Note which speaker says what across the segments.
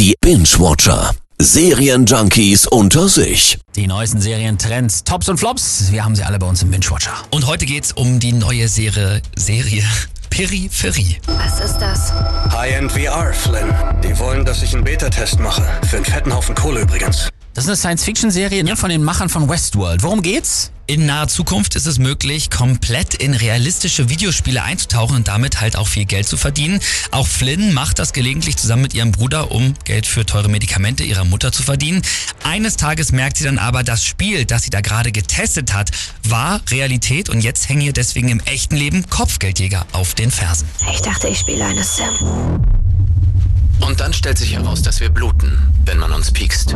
Speaker 1: Die Binge-Watcher. Serienjunkies unter sich.
Speaker 2: Die neuesten Serientrends, Tops und Flops, wir haben sie alle bei uns im Binge-Watcher.
Speaker 3: Und heute geht's um die neue Serie, Serie Peripherie.
Speaker 4: Was ist das?
Speaker 5: High-End VR, Flynn. Die wollen, dass ich einen Beta-Test mache. Für einen fetten Haufen Kohle übrigens.
Speaker 2: Das ist eine Science-Fiction-Serie ne, von den Machern von Westworld. Worum geht's?
Speaker 3: In naher Zukunft ist es möglich, komplett in realistische Videospiele einzutauchen und damit halt auch viel Geld zu verdienen. Auch Flynn macht das gelegentlich zusammen mit ihrem Bruder, um Geld für teure Medikamente ihrer Mutter zu verdienen. Eines Tages merkt sie dann aber, das Spiel, das sie da gerade getestet hat, war Realität und jetzt hängen ihr deswegen im echten Leben Kopfgeldjäger auf den Fersen.
Speaker 4: Ich dachte, ich spiele eine Sim.
Speaker 6: Und dann stellt sich heraus, dass wir bluten, wenn man uns piekst.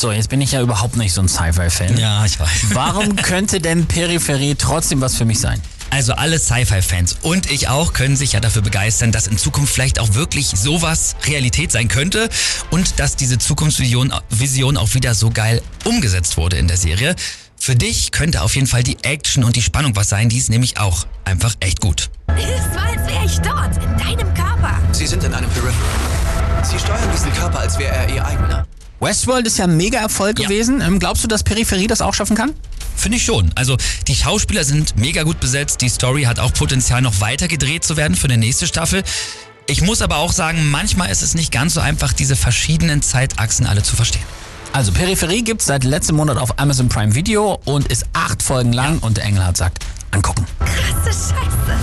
Speaker 2: So, jetzt bin ich ja überhaupt nicht so ein Sci-Fi-Fan.
Speaker 3: Ja, ich weiß.
Speaker 2: Warum könnte denn Peripherie trotzdem was für mich sein?
Speaker 3: Also alle Sci-Fi-Fans und ich auch können sich ja dafür begeistern, dass in Zukunft vielleicht auch wirklich sowas Realität sein könnte und dass diese Zukunftsvision Vision auch wieder so geil umgesetzt wurde in der Serie. Für dich könnte auf jeden Fall die Action und die Spannung was sein, die ist nämlich auch einfach echt gut.
Speaker 4: Es war, als wäre ich dort, in deinem Körper.
Speaker 6: Sie sind in einem Peripheral. Sie steuern diesen Körper, als wäre er ihr eigener.
Speaker 2: Westworld ist ja ein Mega-Erfolg
Speaker 3: Ja.
Speaker 2: gewesen. Ähm, glaubst du, dass Peripherie das auch schaffen kann?
Speaker 3: Finde ich schon. Also die Schauspieler sind mega gut besetzt. Die Story hat auch Potenzial, noch weiter gedreht zu werden für eine nächste Staffel. Ich muss aber auch sagen, manchmal ist es nicht ganz so einfach, diese verschiedenen Zeitachsen alle zu verstehen.
Speaker 2: Also Peripherie gibt's seit letztem Monat auf Amazon Prime Video und ist acht Folgen lang und der Engelhardt sagt, angucken.
Speaker 4: Krasse Scheiße.